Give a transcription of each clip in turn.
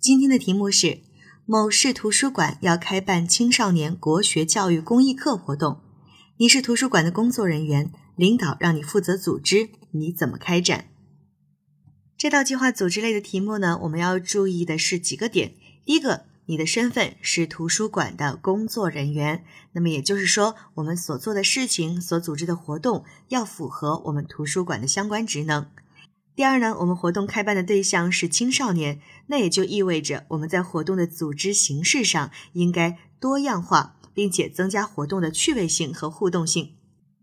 今天的题目是：某市图书馆要开办青少年国学教育公益课活动，你是图书馆的工作人员，领导让你负责组织，你怎么开展？这道计划组织类的题目呢，我们要注意的是几个点。第一个，你的身份是图书馆的工作人员，那么也就是说，我们所做的事情、所组织的活动要符合我们图书馆的相关职能。第二呢，我们活动开办的对象是青少年，那也就意味着我们在活动的组织形式上应该多样化，并且增加活动的趣味性和互动性。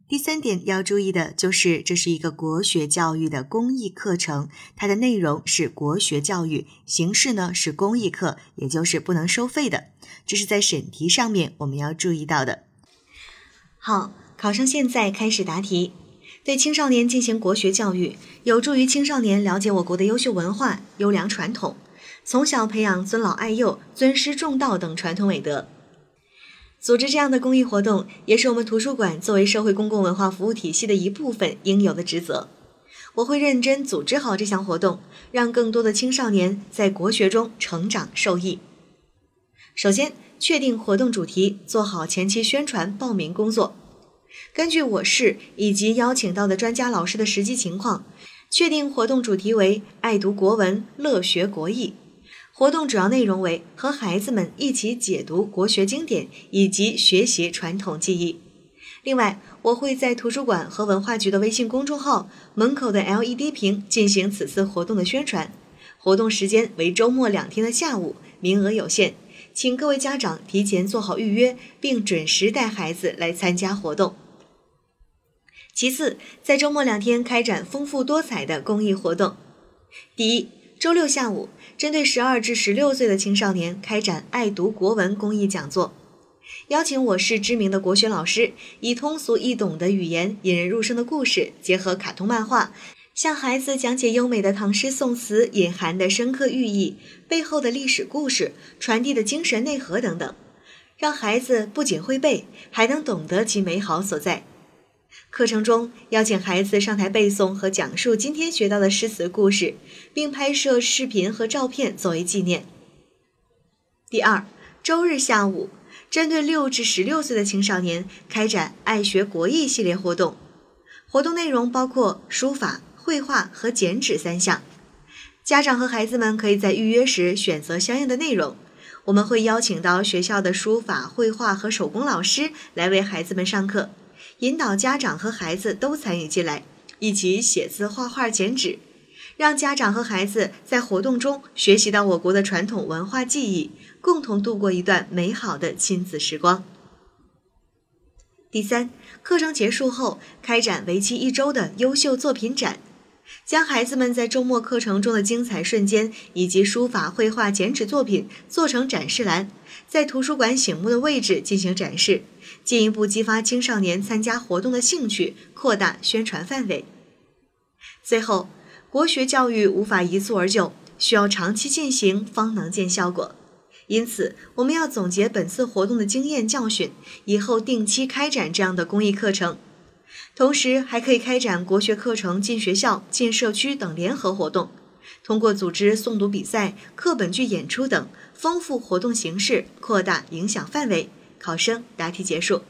第三点要注意的就是，这是一个国学教育的公益课程，它的内容是国学教育，形式呢是公益课，也就是不能收费的。这是在审题上面我们要注意到的。好，考生现在开始答题。对青少年进行国学教育，有助于青少年了解我国的优秀文化、优良传统，从小培养尊老爱幼、尊师重道等传统美德。组织这样的公益活动，也是我们图书馆作为社会公共文化服务体系的一部分应有的职责。我会认真组织好这项活动，让更多的青少年在国学中成长受益。首先，确定活动主题，做好前期宣传报名工作。根据我市以及邀请到的专家老师的实际情况，确定活动主题为“爱读国文，乐学国艺”。活动主要内容为和孩子们一起解读国学经典以及学习传统技艺。另外，我会在图书馆和文化局的微信公众号门口的 LED 屏进行此次活动的宣传。活动时间为周末两天的下午，名额有限，请各位家长提前做好预约，并准时带孩子来参加活动。其次，在周末两天开展丰富多彩的公益活动。第一，周六下午。针对十二至十六岁的青少年开展爱读国文公益讲座，邀请我市知名的国学老师，以通俗易懂的语言、引人入胜的故事，结合卡通漫画，向孩子讲解优美的唐诗宋词隐含的深刻寓意、背后的历史故事、传递的精神内核等等，让孩子不仅会背，还能懂得其美好所在。课程中邀请孩子上台背诵和讲述今天学到的诗词故事，并拍摄视频和照片作为纪念。第二，周日下午，针对六至十六岁的青少年开展爱学国艺系列活动，活动内容包括书法、绘画和剪纸三项。家长和孩子们可以在预约时选择相应的内容，我们会邀请到学校的书法、绘画和手工老师来为孩子们上课。引导家长和孩子都参与进来，一起写字、画画、剪纸，让家长和孩子在活动中学习到我国的传统文化技艺，共同度过一段美好的亲子时光。第三，课程结束后开展为期一周的优秀作品展，将孩子们在周末课程中的精彩瞬间以及书法、绘画、剪纸作品做成展示栏，在图书馆醒目的位置进行展示。进一步激发青少年参加活动的兴趣，扩大宣传范围。最后，国学教育无法一蹴而就，需要长期进行方能见效果。因此，我们要总结本次活动的经验教训，以后定期开展这样的公益课程。同时，还可以开展国学课程进学校、进社区等联合活动，通过组织诵读比赛、课本剧演出等，丰富活动形式，扩大影响范围。考生答题结束。